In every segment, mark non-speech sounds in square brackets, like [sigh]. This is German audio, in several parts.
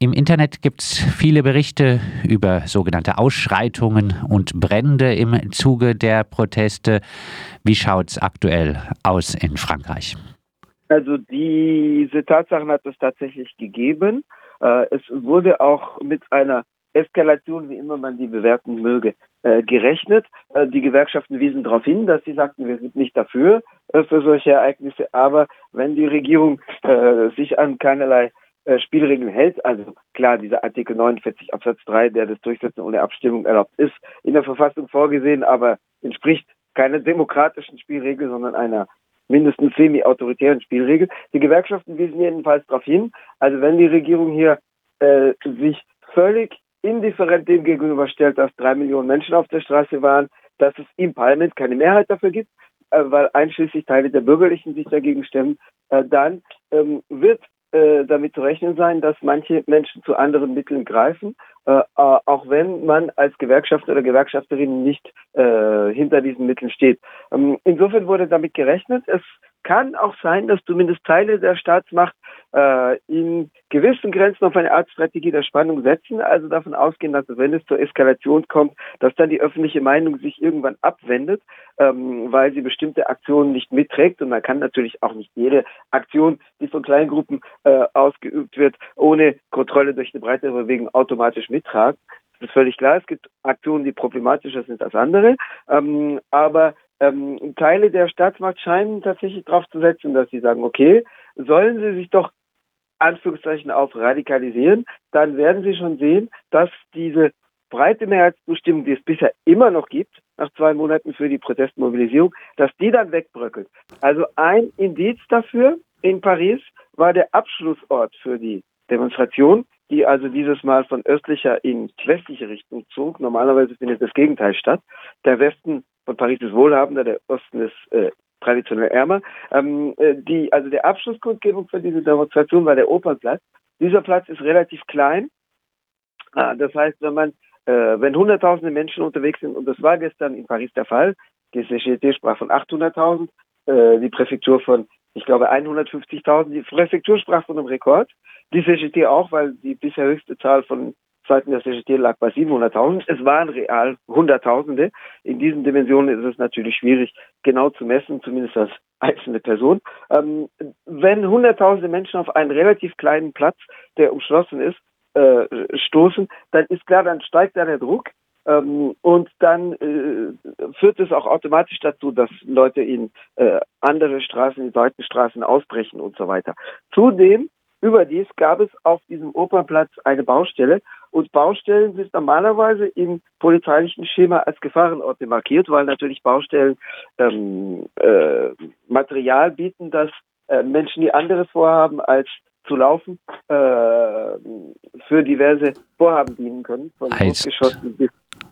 Im Internet gibt es viele Berichte über sogenannte Ausschreitungen und Brände im Zuge der Proteste. Wie schaut es aktuell aus in Frankreich? Also diese Tatsachen hat es tatsächlich gegeben. Äh, es wurde auch mit einer Eskalation, wie immer man die bewerten möge, äh, gerechnet. Äh, die Gewerkschaften wiesen darauf hin, dass sie sagten, wir sind nicht dafür für solche Ereignisse. Aber wenn die Regierung sich an keinerlei Spielregeln hält, also klar, dieser Artikel 49 Absatz 3, der das Durchsetzen ohne Abstimmung erlaubt ist, in der Verfassung vorgesehen, aber entspricht keiner demokratischen Spielregel, sondern einer mindestens semi-autoritären Spielregel. Die Gewerkschaften wiesen jedenfalls darauf hin, also wenn die Regierung hier äh, sich völlig indifferent dem gegenüberstellt, dass drei Millionen Menschen auf der Straße waren, dass es im Parlament keine Mehrheit dafür gibt, äh, weil einschließlich Teile der Bürgerlichen sich dagegen stemmen, äh, dann ähm, wird äh, damit zu rechnen sein, dass manche Menschen zu anderen Mitteln greifen, äh, auch wenn man als Gewerkschafter oder Gewerkschafterin nicht äh, hinter diesen Mitteln steht. Ähm, insofern wurde damit gerechnet. Es kann auch sein, dass zumindest Teile der Staatsmacht äh, in gewissen Grenzen auf eine Art Strategie der Spannung setzen, also davon ausgehen, dass wenn es zur Eskalation kommt, dass dann die öffentliche Meinung sich irgendwann abwendet, ähm, weil sie bestimmte Aktionen nicht mitträgt. Und man kann natürlich auch nicht jede Aktion, die von Kleingruppen äh, ausgeübt wird, ohne Kontrolle durch eine breitere Bewegung automatisch mittragen. Das ist völlig klar. Es gibt Aktionen, die problematischer sind als andere. Ähm, aber ähm, Teile der Staatsmacht scheinen tatsächlich darauf zu setzen, dass sie sagen, okay, sollen sie sich doch Anführungszeichen auf radikalisieren, dann werden sie schon sehen, dass diese breite Mehrheitszustimmung, die es bisher immer noch gibt, nach zwei Monaten für die Protestmobilisierung, dass die dann wegbröckelt. Also ein Indiz dafür in Paris war der Abschlussort für die Demonstration, die also dieses Mal von östlicher in westliche Richtung zog. Normalerweise findet das Gegenteil statt. Der Westen von Paris ist wohlhabender, der Osten ist äh, traditionell ärmer. Ähm, äh, die, also der Abschlusskundgebung für diese Demonstration war der Opernplatz. Dieser Platz ist relativ klein. Ah, das heißt, wenn man, äh, wenn hunderttausende Menschen unterwegs sind, und das war gestern in Paris der Fall, die CGT sprach von 800.000, äh, die Präfektur von, ich glaube, 150.000, die Präfektur sprach von einem Rekord, die CGT auch, weil die bisher höchste Zahl von Seiten der CGT lag bei 700.000. Es waren real Hunderttausende. In diesen Dimensionen ist es natürlich schwierig, genau zu messen, zumindest als einzelne Person. Ähm, wenn Hunderttausende Menschen auf einen relativ kleinen Platz, der umschlossen ist, äh, stoßen, dann ist klar, dann steigt da der Druck. Ähm, und dann äh, führt es auch automatisch dazu, dass Leute in äh, andere Straßen, in Seitenstraßen ausbrechen und so weiter. Zudem Überdies gab es auf diesem Opernplatz eine Baustelle und Baustellen sind normalerweise im polizeilichen Schema als Gefahrenorte markiert, weil natürlich Baustellen ähm, äh, Material bieten, das äh, Menschen, die anderes vorhaben als zu laufen, äh, für diverse Vorhaben dienen können, von heißt,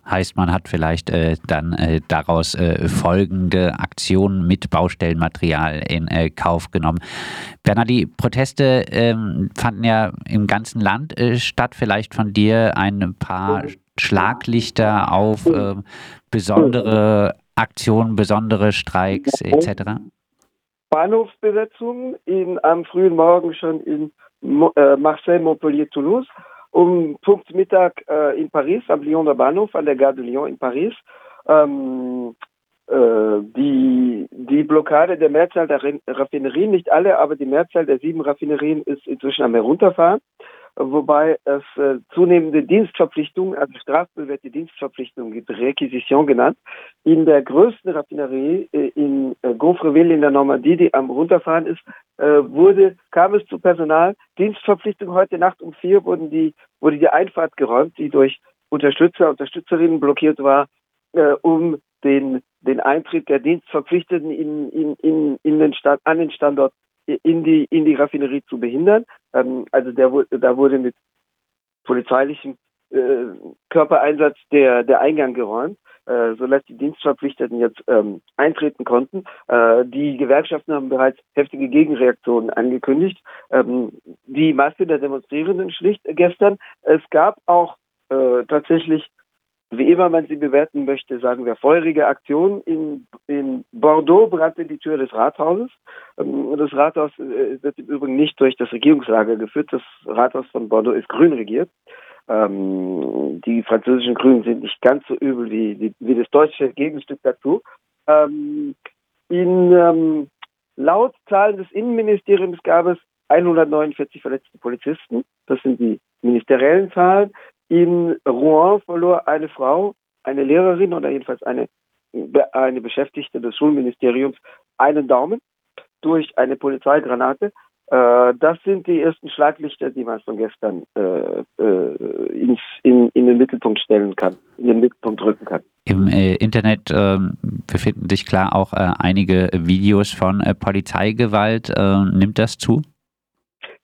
Heißt, man hat vielleicht äh, dann äh, daraus äh, folgende Aktionen mit Baustellenmaterial in äh, Kauf genommen. Werner, die Proteste ähm, fanden ja im ganzen Land äh, statt. Vielleicht von dir ein paar Schlaglichter auf äh, besondere Aktionen, besondere Streiks etc. Bahnhofsbesetzungen in, am frühen Morgen schon in Marseille, Montpellier, Toulouse um Punkt Mittag äh, in Paris, am Lyoner Bahnhof, an der Gare de Lyon in Paris. Ähm, äh, die, die Blockade der Mehrzahl der Raffinerien, nicht alle, aber die Mehrzahl der sieben Raffinerien ist inzwischen am Herunterfahren wobei es äh, zunehmende Dienstverpflichtungen, also strafbewährte Dienstverpflichtungen gibt, Requisition genannt. In der größten Raffinerie äh, in äh, Gaufreville in der Normandie, die am runterfahren ist, äh, wurde, kam es zu Personaldienstverpflichtungen. Heute Nacht um vier wurden die, wurde die Einfahrt geräumt, die durch Unterstützer, Unterstützerinnen blockiert war, äh, um den, den Eintritt der Dienstverpflichteten in, in, in, in den Stand, an den Standort in die, in die Raffinerie zu behindern. Ähm, also der, da wurde mit polizeilichem äh, Körpereinsatz der, der Eingang geräumt, äh, sodass die Dienstverpflichteten jetzt ähm, eintreten konnten. Äh, die Gewerkschaften haben bereits heftige Gegenreaktionen angekündigt. Ähm, die Masse der Demonstrierenden schlicht gestern. Es gab auch äh, tatsächlich wie immer man sie bewerten möchte, sagen wir feurige Aktion. In, in Bordeaux brannte die Tür des Rathauses. Ähm, das Rathaus äh, wird im Übrigen nicht durch das Regierungslager geführt. Das Rathaus von Bordeaux ist grün regiert. Ähm, die französischen Grünen sind nicht ganz so übel wie, wie, wie das deutsche Gegenstück dazu. Ähm, in, ähm, laut Zahlen des Innenministeriums gab es 149 verletzte Polizisten. Das sind die ministeriellen Zahlen. In Rouen verlor eine Frau, eine Lehrerin oder jedenfalls eine, eine Beschäftigte des Schulministeriums einen Daumen durch eine Polizeigranate. Äh, das sind die ersten Schlaglichter, die man von gestern äh, äh, ins, in, in den Mittelpunkt stellen kann, in den Mittelpunkt drücken kann. Im äh, Internet äh, befinden sich klar auch äh, einige Videos von Polizeigewalt. nimmt das zu?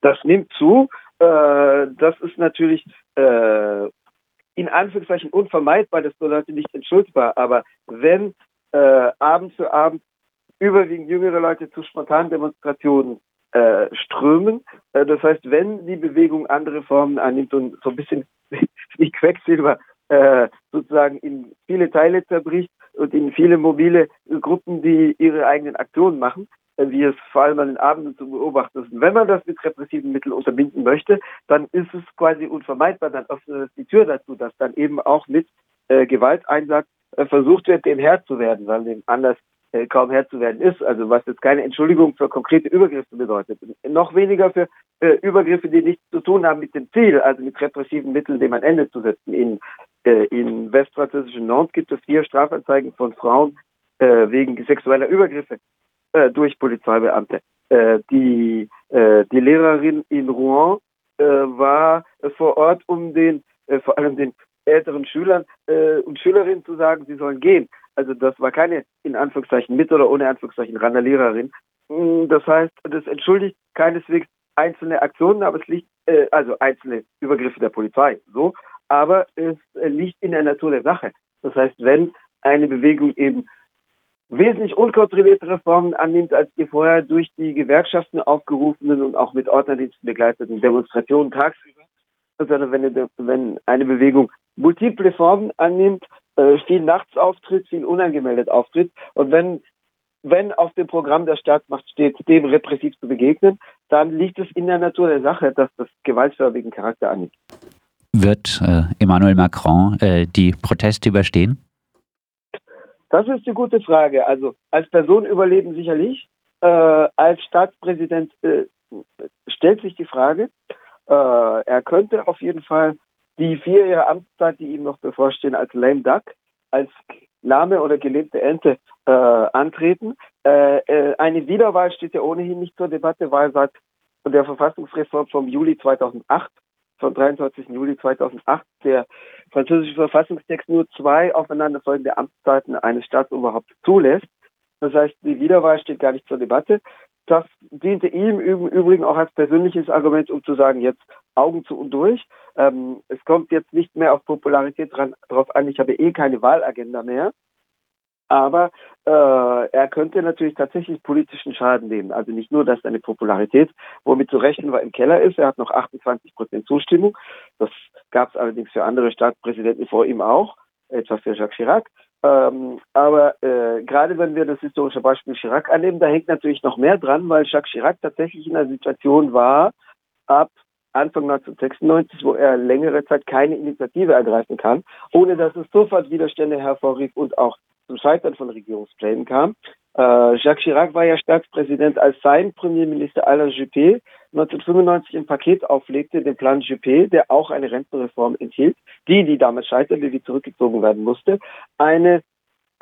Das nimmt zu. das ist natürlich in Anführungszeichen unvermeidbar, das bedeutet nicht entschuldbar, aber wenn Abend für Abend überwiegend jüngere Leute zu spontanen Demonstrationen äh, strömen. Äh, das heißt, wenn die Bewegung andere Formen annimmt und so ein bisschen [laughs] wie Quecksilber äh, sozusagen in viele Teile zerbricht und in viele mobile Gruppen, die ihre eigenen Aktionen machen, äh, wie es vor allem an den Abenden zu beobachten ist. Wenn man das mit repressiven Mitteln unterbinden möchte, dann ist es quasi unvermeidbar, dann öffnet es die Tür dazu, dass dann eben auch mit äh, Gewalteinsatz äh, versucht wird, dem Herr zu werden, weil dem anders äh, kaum Herr zu werden ist. Also was jetzt keine Entschuldigung für konkrete Übergriffe bedeutet. Noch weniger für äh, Übergriffe, die nichts zu tun haben mit dem Ziel, also mit repressiven Mitteln, dem ein Ende zu setzen. In, äh, in westfranzösischen Nantes gibt es vier Strafanzeigen von Frauen äh, wegen sexueller Übergriffe äh, durch Polizeibeamte. Äh, die, äh, die Lehrerin in Rouen äh, war vor Ort, um den äh, vor allem den älteren Schülern äh, und Schülerinnen zu sagen, sie sollen gehen. Also das war keine in Anführungszeichen mit oder ohne Anführungszeichen Randerlehrerin. Mm, das heißt, das entschuldigt keineswegs einzelne Aktionen, aber es liegt, also einzelne Übergriffe der Polizei, so, aber es liegt in der Natur der Sache. Das heißt, wenn eine Bewegung eben wesentlich unkontrollierte Reformen annimmt, als die vorher durch die Gewerkschaften aufgerufenen und auch mit Ordnerdiensten begleiteten Demonstrationen tagsüber, sondern wenn eine, wenn eine Bewegung multiple Formen annimmt, äh, viel nachts auftritt, viel unangemeldet auftritt. Und wenn, wenn auf dem Programm der Staatsmacht steht, dem repressiv zu begegnen, dann liegt es in der Natur der Sache, dass das gewaltförmigen Charakter annimmt. Wird äh, Emmanuel Macron äh, die Proteste überstehen? Das ist eine gute Frage. Also als Person überleben sicherlich. Äh, als Staatspräsident äh, stellt sich die Frage. Äh, er könnte auf jeden Fall die vier Jahre Amtszeit, die ihm noch bevorstehen, als Lame Duck, als lahme oder gelebte Ente äh, antreten. Äh, äh, eine Wiederwahl steht ja ohnehin nicht zur Debatte, weil seit der Verfassungsreform vom Juli 2008, vom 23. Juli 2008, der französische Verfassungstext nur zwei aufeinanderfolgende Amtszeiten eines Staatsoberhaupts zulässt. Das heißt, die Wiederwahl steht gar nicht zur Debatte. Das diente ihm im Übrigen auch als persönliches Argument, um zu sagen, jetzt Augen zu und durch. Ähm, es kommt jetzt nicht mehr auf Popularität dran, drauf an, ich habe eh keine Wahlagenda mehr. Aber äh, er könnte natürlich tatsächlich politischen Schaden nehmen. Also nicht nur, dass seine Popularität, womit zu rechnen war, im Keller ist. Er hat noch 28 Prozent Zustimmung. Das gab es allerdings für andere Staatspräsidenten vor ihm auch, etwa für Jacques Chirac. Ähm, aber äh, gerade wenn wir das historische Beispiel Chirac annehmen, da hängt natürlich noch mehr dran, weil Jacques Chirac tatsächlich in einer Situation war, ab Anfang 1996, wo er längere Zeit keine Initiative ergreifen kann, ohne dass es sofort Widerstände hervorrief und auch zum Scheitern von Regierungsplänen kam. Äh, Jacques Chirac war ja Staatspräsident, als sein Premierminister Alain Juppé 1995 ein Paket auflegte, den Plan Juppé, der auch eine Rentenreform enthielt, die, die damals scheiterte, die zurückgezogen werden musste. Eine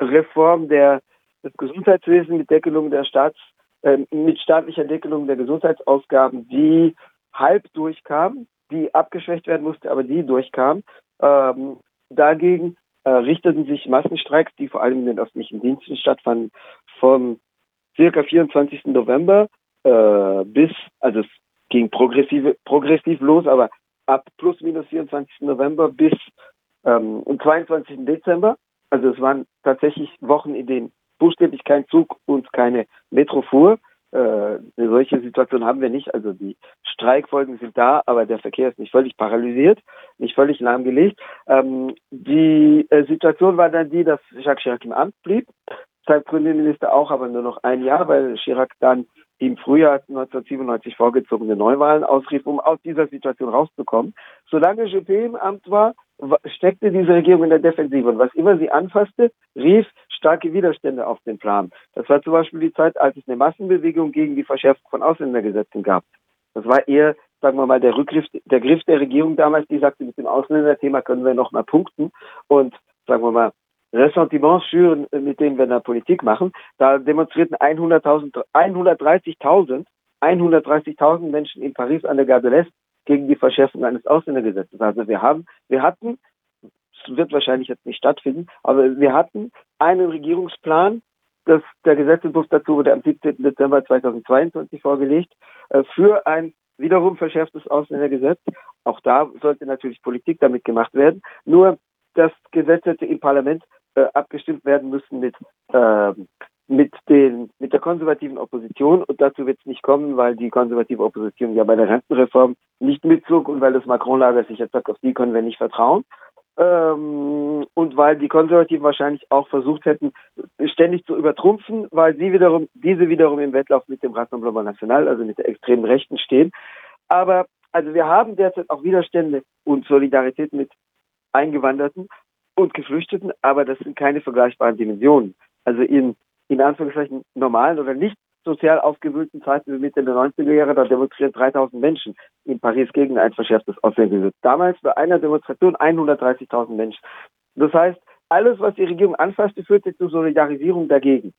Reform der, des Gesundheitswesens mit Deckelung der Staats, äh, mit staatlicher Deckelung der Gesundheitsausgaben, die halb durchkam, die abgeschwächt werden musste, aber die durchkam. Ähm, dagegen richteten sich Massenstreiks, die vor allem in den öffentlichen Diensten stattfanden, vom circa 24. November äh, bis, also es ging progressive, progressiv los, aber ab plus minus 24. November bis ähm, am 22. Dezember. Also es waren tatsächlich Wochen, in denen buchstäblich kein Zug und keine Metro fuhr. Äh, eine solche Situation haben wir nicht. Also die Streikfolgen sind da, aber der Verkehr ist nicht völlig paralysiert, nicht völlig lahmgelegt. Ähm, die äh, Situation war dann die, dass Jacques Chirac im Amt blieb, sein Premierminister auch, aber nur noch ein Jahr, weil Chirac dann im Frühjahr 1997 vorgezogene Neuwahlen ausrief, um aus dieser Situation rauszukommen. Solange Juppé im Amt war, steckte diese Regierung in der Defensive und was immer sie anfasste, rief starke Widerstände auf den Plan. Das war zum Beispiel die Zeit, als es eine Massenbewegung gegen die Verschärfung von Ausländergesetzen gab. Das war eher, sagen wir mal, der Rückgriff, der Griff der Regierung damals, die sagte, mit dem Ausländerthema können wir noch mal punkten und, sagen wir mal, Ressentiments schüren, mit denen wir in der Politik machen. Da demonstrierten 100.000, 130.000, 130.000 Menschen in Paris an der Gare de l'Est gegen die Verschärfung eines Ausländergesetzes. Also wir haben, wir hatten, es wird wahrscheinlich jetzt nicht stattfinden, aber wir hatten einen Regierungsplan, das, der Gesetzentwurf dazu wurde am 17. Dezember 2022 vorgelegt, äh, für ein wiederum verschärftes Ausländergesetz. Auch da sollte natürlich Politik damit gemacht werden. Nur das Gesetz hätte im Parlament äh, abgestimmt werden müssen mit äh, mit den mit der konservativen Opposition und dazu wird es nicht kommen, weil die konservative Opposition ja bei der Rentenreform nicht mitzog und weil das Macron-Lager sich jetzt sagt, auf die können wir nicht vertrauen. Ähm, und weil die Konservativen wahrscheinlich auch versucht hätten, ständig zu übertrumpfen, weil sie wiederum, diese wiederum im Wettlauf mit dem Rassemblement National, also mit der extremen Rechten stehen. Aber also wir haben derzeit auch Widerstände und Solidarität mit Eingewanderten und Geflüchteten, aber das sind keine vergleichbaren Dimensionen. Also in, in Anführungszeichen normalen oder nicht sozial aufgewühlten Zeiten wie Mitte der 90er Jahre, da demonstrieren 3000 Menschen in Paris gegen ein verschärftes Ausländergesetz. Damals bei einer Demonstration 130.000 Menschen. Das heißt, alles, was die Regierung anfasste, führte zur Solidarisierung dagegen.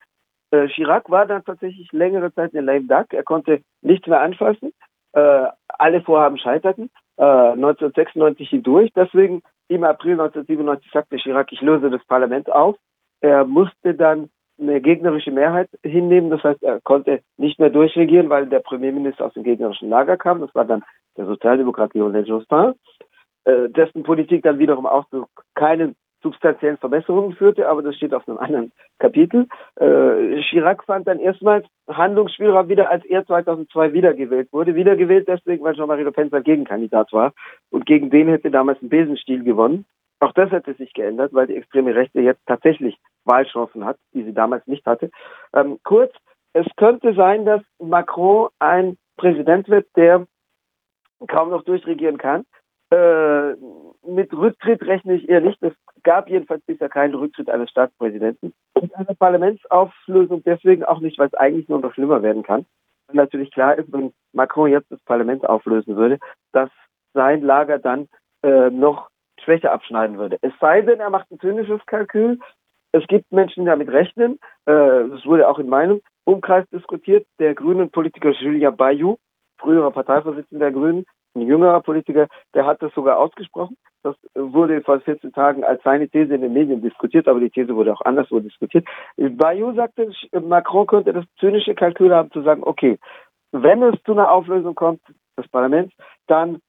Äh, Chirac war dann tatsächlich längere Zeit in Lame Duck. Er konnte nichts mehr anfassen. Äh, alle Vorhaben scheiterten. Äh, 1996 hindurch. Deswegen im April 1997 sagte Chirac, ich löse das Parlament auf. Er musste dann eine gegnerische Mehrheit hinnehmen. Das heißt, er konnte nicht mehr durchregieren, weil der Premierminister aus dem gegnerischen Lager kam. Das war dann der Sozialdemokrat Lionel Jospin, äh, dessen Politik dann wiederum auch zu keinen substanziellen Verbesserungen führte, aber das steht auf einem anderen Kapitel. Äh, Chirac fand dann erstmals Handlungsspielraum wieder, als er 2002 wiedergewählt wurde. Wiedergewählt deswegen, weil Jean-Marie Le Pen sein Gegenkandidat war und gegen den hätte damals ein Besenstiel gewonnen. Auch das hätte sich geändert, weil die extreme Rechte jetzt tatsächlich Wahlchancen hat, die sie damals nicht hatte. Ähm, kurz, es könnte sein, dass Macron ein Präsident wird, der kaum noch durchregieren kann. Äh, mit Rücktritt rechne ich eher nicht. Es gab jedenfalls bisher keinen Rücktritt eines Staatspräsidenten. Und eine Parlamentsauflösung deswegen auch nicht, weil es eigentlich nur noch schlimmer werden kann. Und natürlich klar ist, wenn Macron jetzt das Parlament auflösen würde, dass sein Lager dann äh, noch Schwäche abschneiden würde. Es sei denn, er macht ein zynisches Kalkül. Es gibt Menschen, die damit rechnen. Äh, das wurde auch in meinem Umkreis diskutiert. Der grünen Politiker Julien Bayou, früherer Parteivorsitzender der Grünen, ein jüngerer Politiker, der hat das sogar ausgesprochen. Das wurde vor 14 Tagen als seine These in den Medien diskutiert, aber die These wurde auch anderswo diskutiert. Bayou sagte, Macron könnte das zynische Kalkül haben, zu sagen, okay, wenn es zu einer Auflösung kommt des Parlaments, dann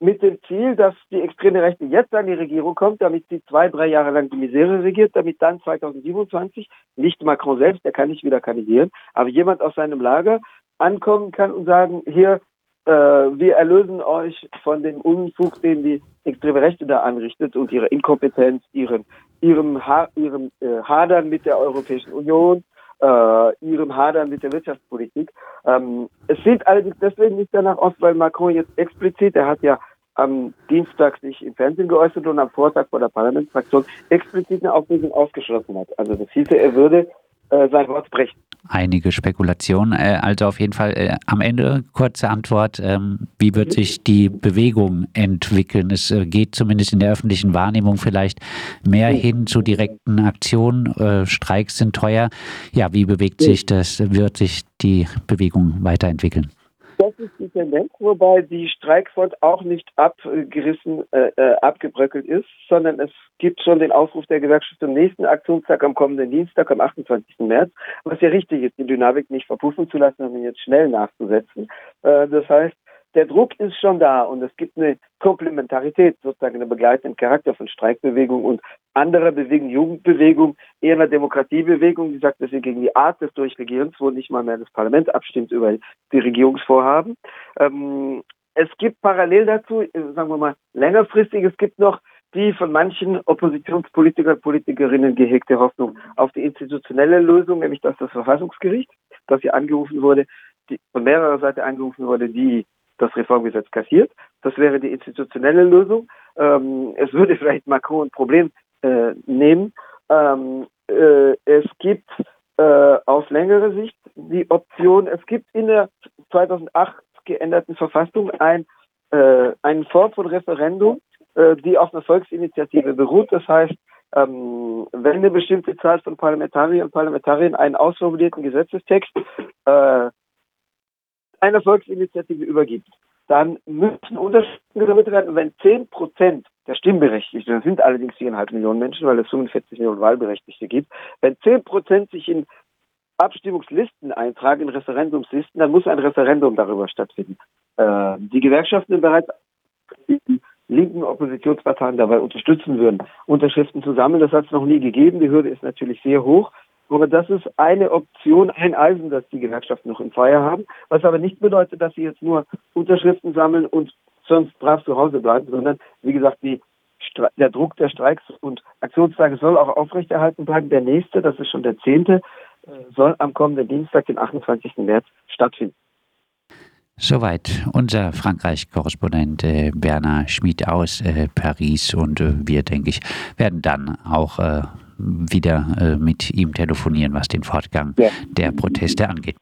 mit dem Ziel, dass die extreme Rechte jetzt an die Regierung kommt, damit sie zwei, drei Jahre lang die Misere regiert, damit dann 2027 nicht Macron selbst, der kann nicht wieder kandidieren, aber jemand aus seinem Lager ankommen kann und sagen, hier, äh, wir erlösen euch von dem Unfug, den die extreme Rechte da anrichtet und ihre Inkompetenz, ihren, ihrem, ha ihrem äh, Hadern mit der Europäischen Union, äh, ihrem Hadern mit der Wirtschaftspolitik. Ähm, es sieht allerdings deswegen nicht danach aus, weil Macron jetzt explizit, er hat ja am Dienstag sich im Fernsehen geäußert und am Vortag vor der Parlamentsfraktion explizit eine Auflösung ausgeschlossen hat. Also das hieße, er würde äh, sein Wort brechen. Einige Spekulationen. Äh, also auf jeden Fall äh, am Ende kurze Antwort. Ähm, wie wird sich die Bewegung entwickeln? Es äh, geht zumindest in der öffentlichen Wahrnehmung vielleicht mehr hin zu direkten Aktionen. Streiks sind teuer. Ja, wie bewegt sich das? Wird sich die Bewegung weiterentwickeln? Das ist die Tendenz, wobei die Streikfront auch nicht abgerissen, äh, äh, abgebröckelt ist, sondern es gibt schon den Aufruf der Gewerkschaft zum nächsten Aktionstag am kommenden Dienstag, am 28. März, was ja richtig ist, die Dynamik nicht verpuffen zu lassen, sondern jetzt schnell nachzusetzen. Äh, das heißt, der Druck ist schon da und es gibt eine Komplementarität, sozusagen einen begleitenden Charakter von Streikbewegung und anderer Bewegung, Jugendbewegung, eher einer Demokratiebewegung, die sagt, dass sie gegen die Art des Durchregierens, wo nicht mal mehr das Parlament abstimmt über die Regierungsvorhaben. Ähm, es gibt parallel dazu, äh, sagen wir mal, längerfristig, es gibt noch die von manchen Oppositionspolitiker Politikerinnen gehegte Hoffnung auf die institutionelle Lösung, nämlich dass das Verfassungsgericht, das hier angerufen wurde, die, von mehrerer Seite angerufen wurde, die das Reformgesetz kassiert. Das wäre die institutionelle Lösung. Ähm, es würde [laughs] vielleicht Macron ein Problem äh, nehmen. Ähm, äh, es gibt äh, aus längerer Sicht die Option, es gibt in der 2008 geänderten Verfassung ein, äh, einen Form von Referendum, äh, die auf einer Volksinitiative beruht. Das heißt, ähm, wenn eine bestimmte Zahl von Parlamentariern und Parlamentariern einen ausformulierten Gesetzestext äh, einer Volksinitiative übergibt, dann müssen Unterschriften gesammelt werden. Wenn 10 Prozent der Stimmberechtigten, das sind allerdings 4,5 Millionen Menschen, weil es 45 Millionen Wahlberechtigte gibt, wenn 10 Prozent sich in Abstimmungslisten eintragen, in Referendumslisten, dann muss ein Referendum darüber stattfinden. Äh, die Gewerkschaften bereits die linken Oppositionsparteien dabei unterstützen würden, Unterschriften zu sammeln. Das hat es noch nie gegeben. Die Hürde ist natürlich sehr hoch. Aber das ist eine Option, ein Eisen, das die Gewerkschaften noch im Feuer haben, was aber nicht bedeutet, dass sie jetzt nur Unterschriften sammeln und sonst brav zu Hause bleiben, sondern wie gesagt, die, der Druck der Streiks und Aktionstage soll auch aufrechterhalten bleiben. Der nächste, das ist schon der zehnte, äh, soll am kommenden Dienstag, den 28. März, stattfinden. Soweit unser Frankreich-Korrespondent äh, Bernhard Schmid aus äh, Paris und äh, wir, denke ich, werden dann auch äh, wieder äh, mit ihm telefonieren, was den Fortgang ja. der Proteste angeht.